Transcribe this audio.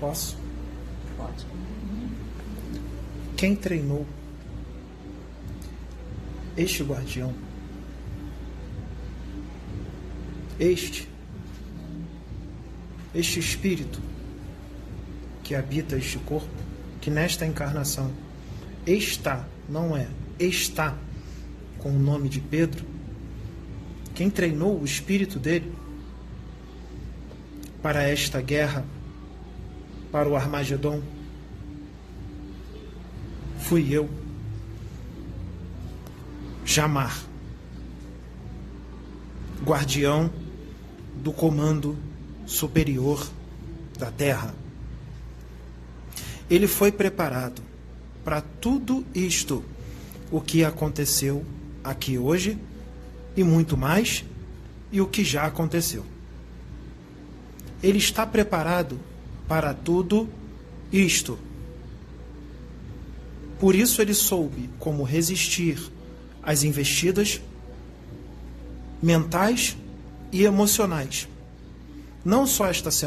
Posso? Pode. Quem treinou este guardião? Este, este espírito que habita este corpo, que nesta encarnação está, não é, está com o nome de Pedro, quem treinou o espírito dele para esta guerra, para o Armagedon, fui eu, Jamar, guardião do comando superior da Terra. Ele foi preparado para tudo isto, o que aconteceu aqui hoje e muito mais, e o que já aconteceu. Ele está preparado para tudo isto. Por isso ele soube como resistir às investidas mentais e emocionais. Não só esta semana,